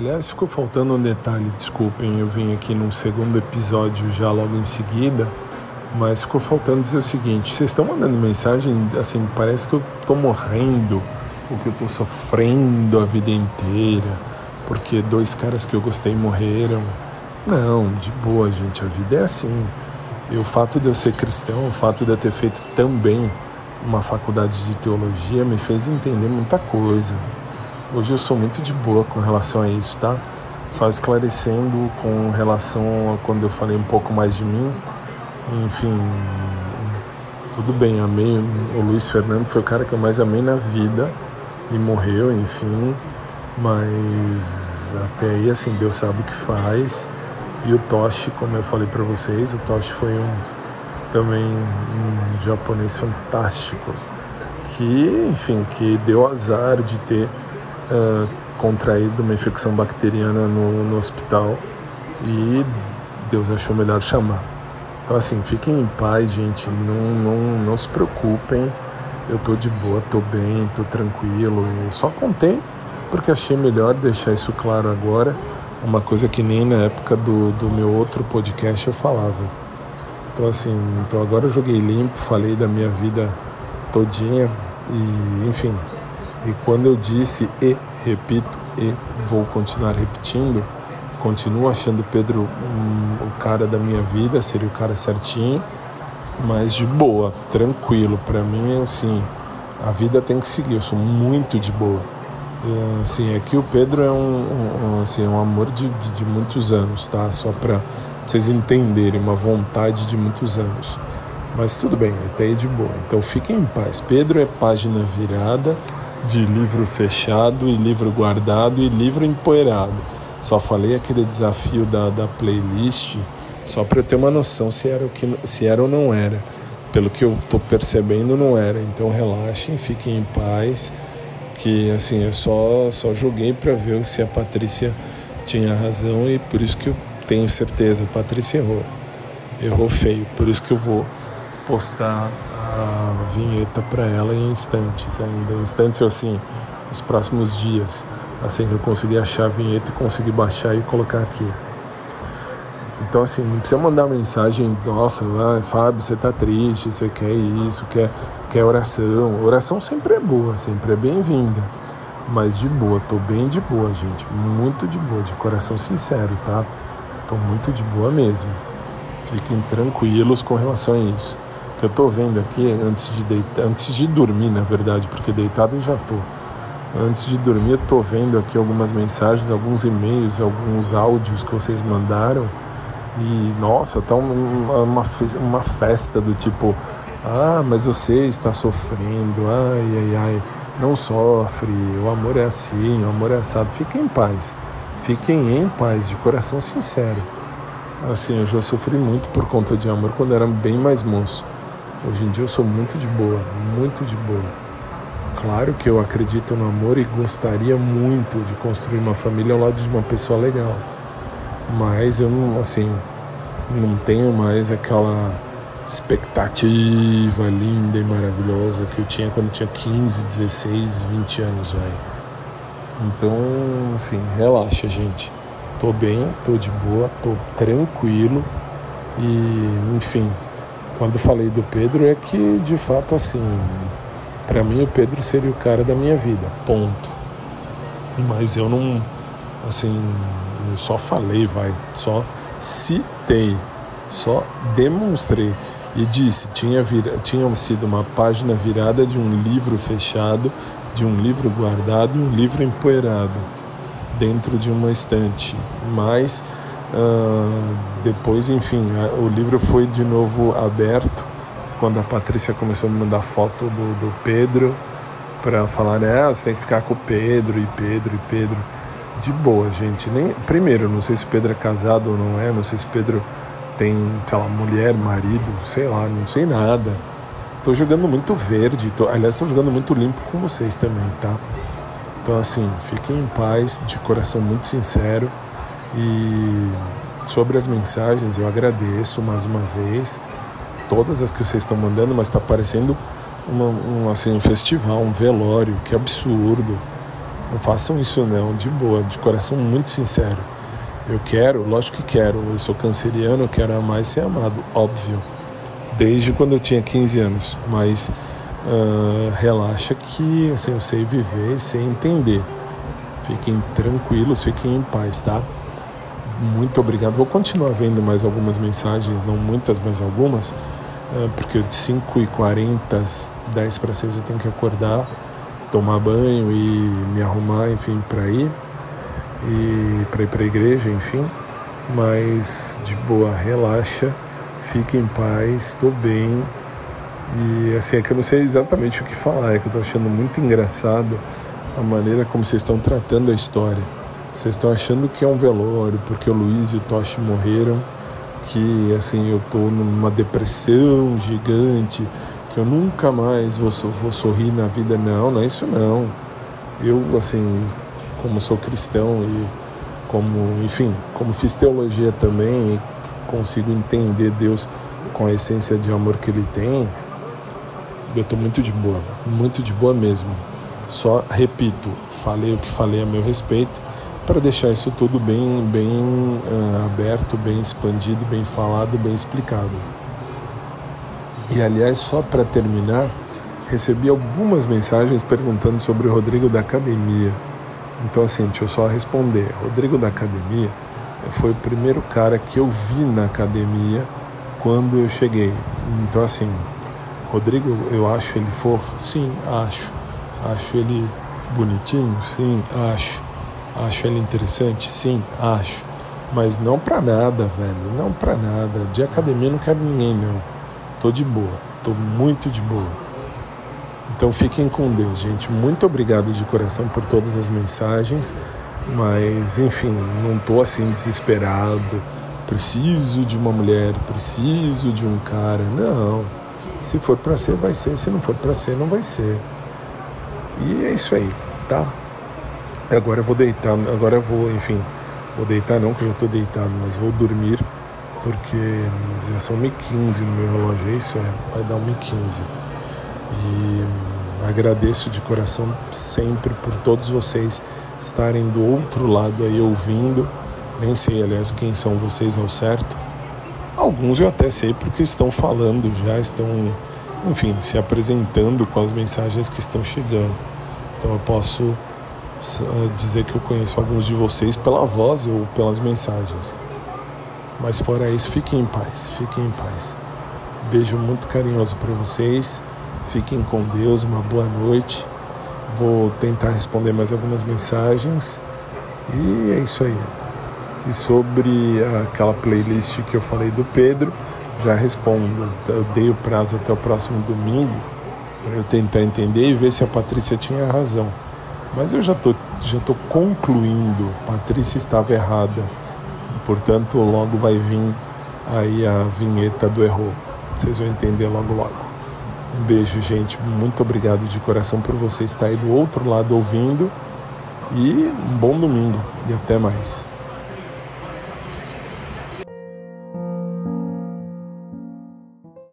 Aliás, ficou faltando um detalhe, desculpem, eu vim aqui num segundo episódio já logo em seguida, mas ficou faltando dizer o seguinte: vocês estão mandando mensagem, assim, parece que eu tô morrendo, ou que eu tô sofrendo a vida inteira, porque dois caras que eu gostei morreram. Não, de boa, gente, a vida é assim. E o fato de eu ser cristão, o fato de eu ter feito também uma faculdade de teologia me fez entender muita coisa. Hoje eu sou muito de boa com relação a isso, tá? Só esclarecendo com relação a quando eu falei um pouco mais de mim. Enfim, tudo bem, amei. O Luiz Fernando foi o cara que eu mais amei na vida e morreu, enfim. Mas até aí, assim, Deus sabe o que faz. E o Toshi, como eu falei para vocês, o Toshi foi um também um japonês fantástico que, enfim, que deu azar de ter uh, contraído uma infecção bacteriana no, no hospital e Deus achou melhor chamar. Então, assim, fiquem em paz, gente, não, não, não se preocupem. Eu tô de boa, tô bem, tô tranquilo. Eu só contei porque achei melhor deixar isso claro agora. Uma coisa que nem na época do, do meu outro podcast eu falava. Então, assim, então agora eu joguei limpo, falei da minha vida todinha e, enfim, e quando eu disse e, repito, e vou continuar repetindo, continuo achando Pedro um, o cara da minha vida, seria o cara certinho, mas de boa, tranquilo. Para mim, assim, a vida tem que seguir, eu sou muito de boa. E, assim, aqui o Pedro é um, um, assim, um amor de, de, de muitos anos, tá? Só para vocês entenderem, uma vontade de muitos anos. Mas tudo bem, até aí de boa. Então fiquem em paz. Pedro é página virada de livro fechado e livro guardado e livro empoeirado. Só falei aquele desafio da, da playlist só para eu ter uma noção se era, o que, se era ou não era. Pelo que eu estou percebendo, não era. Então relaxem, fiquem em paz. Que assim, eu só, só joguei para ver se a Patrícia tinha razão e por isso que eu tenho certeza. A Patrícia errou. Errou feio. Por isso que eu vou postar vinheta para ela em instantes ainda. Instantes assim, nos próximos dias. Assim que eu conseguir achar a vinheta e conseguir baixar e colocar aqui. Então assim, não precisa mandar mensagem, nossa, ah, Fábio, você tá triste, você quer isso, quer, quer oração. Oração sempre é boa, sempre é bem-vinda. Mas de boa, tô bem de boa, gente. Muito de boa, de coração sincero, tá? Tô muito de boa mesmo. Fiquem tranquilos com relação a isso eu tô vendo aqui antes de deitar, antes de dormir, na verdade, porque deitado eu já tô. Antes de dormir, eu tô vendo aqui algumas mensagens, alguns e-mails, alguns áudios que vocês mandaram. E nossa, tá uma, uma, uma festa do tipo: ah, mas você está sofrendo, ai, ai, ai, não sofre, o amor é assim, o amor é assado. Fiquem em paz, fiquem em paz, de coração sincero. Assim, eu já sofri muito por conta de amor quando era bem mais moço. Hoje em dia eu sou muito de boa, muito de boa. Claro que eu acredito no amor e gostaria muito de construir uma família ao lado de uma pessoa legal. Mas eu não, assim, não tenho mais aquela expectativa linda e maravilhosa que eu tinha quando eu tinha 15, 16, 20 anos, vai. Então, assim, relaxa, gente. Tô bem, tô de boa, tô tranquilo e, enfim, quando falei do Pedro é que de fato assim, para mim o Pedro seria o cara da minha vida, ponto. Mas eu não, assim, eu só falei, vai, só citei, só demonstrei. E disse tinha vira, tinha sido uma página virada de um livro fechado, de um livro guardado e um livro empoeirado dentro de uma estante, mas Uh, depois, enfim, o livro foi de novo aberto quando a Patrícia começou a me mandar foto do, do Pedro para falar, né, você tem que ficar com o Pedro e Pedro e Pedro. De boa, gente. Nem, primeiro, não sei se Pedro é casado ou não é, não sei se Pedro tem, sei lá, mulher, marido, sei lá, não sei nada. Tô jogando muito verde, tô, aliás, tô jogando muito limpo com vocês também, tá? Então, assim, fiquem em paz, de coração muito sincero. E sobre as mensagens, eu agradeço mais uma vez todas as que vocês estão mandando, mas está parecendo uma, um, assim, um festival, um velório, que absurdo. Não façam isso não, de boa, de coração muito sincero. Eu quero, lógico que quero, eu sou canceriano, eu quero amar e ser amado, óbvio. Desde quando eu tinha 15 anos, mas uh, relaxa que assim, eu sei viver, sei entender. Fiquem tranquilos, fiquem em paz, tá? Muito obrigado. Vou continuar vendo mais algumas mensagens, não muitas, mas algumas, uh, porque de 5h40, 10 para 6 eu tenho que acordar tomar banho e me arrumar, enfim, para ir e para ir para a igreja, enfim. Mas de boa, relaxa, fique em paz, estou bem. E assim, é que eu não sei exatamente o que falar, é que eu estou achando muito engraçado a maneira como vocês estão tratando a história. Vocês estão achando que é um velório porque o Luiz e o Toshi morreram, que assim eu estou numa depressão gigante, que eu nunca mais vou, vou sorrir na vida. Não, não é isso não. Eu, assim, como sou cristão e como, enfim, como fiz teologia também consigo entender Deus com a essência de amor que Ele tem, eu estou muito de boa, muito de boa mesmo. Só repito, falei o que falei a meu respeito para deixar isso tudo bem, bem uh, aberto, bem expandido, bem falado, bem explicado. E aliás, só para terminar, recebi algumas mensagens perguntando sobre o Rodrigo da Academia. Então, assim, deixa eu só responder. Rodrigo da Academia foi o primeiro cara que eu vi na academia quando eu cheguei. Então, assim, Rodrigo, eu acho ele fofo? Sim, acho. Acho ele bonitinho? Sim, acho. Acho ele interessante? Sim, acho. Mas não pra nada, velho. Não pra nada. De academia não quero ninguém, não. Tô de boa, tô muito de boa. Então fiquem com Deus, gente. Muito obrigado de coração por todas as mensagens, mas enfim, não tô assim desesperado. Preciso de uma mulher, preciso de um cara. Não. Se for para ser, vai ser. Se não for para ser, não vai ser. E é isso aí, tá? Agora eu vou deitar, agora eu vou, enfim, vou deitar não, que eu já tô deitado, mas vou dormir porque já são 1h15 no meu relógio, é isso é, vai dar 1h15. E agradeço de coração sempre por todos vocês estarem do outro lado aí ouvindo. Nem sei, aliás, quem são vocês ao certo. Alguns eu até sei porque estão falando, já estão, enfim, se apresentando com as mensagens que estão chegando. Então eu posso dizer que eu conheço alguns de vocês pela voz ou pelas mensagens. Mas fora isso, fiquem em paz, fiquem em paz. Beijo muito carinhoso para vocês. Fiquem com Deus, uma boa noite. Vou tentar responder mais algumas mensagens. E é isso aí. E sobre aquela playlist que eu falei do Pedro, já respondo. Eu dei o prazo até o próximo domingo para eu tentar entender e ver se a Patrícia tinha razão. Mas eu já tô, já tô concluindo. Patrícia estava errada Portanto, logo vai vir aí a vinheta do Errou. Vocês vão entender logo logo. Um beijo, gente. Muito obrigado de coração por você estar aí do outro lado ouvindo. E um bom domingo. E até mais.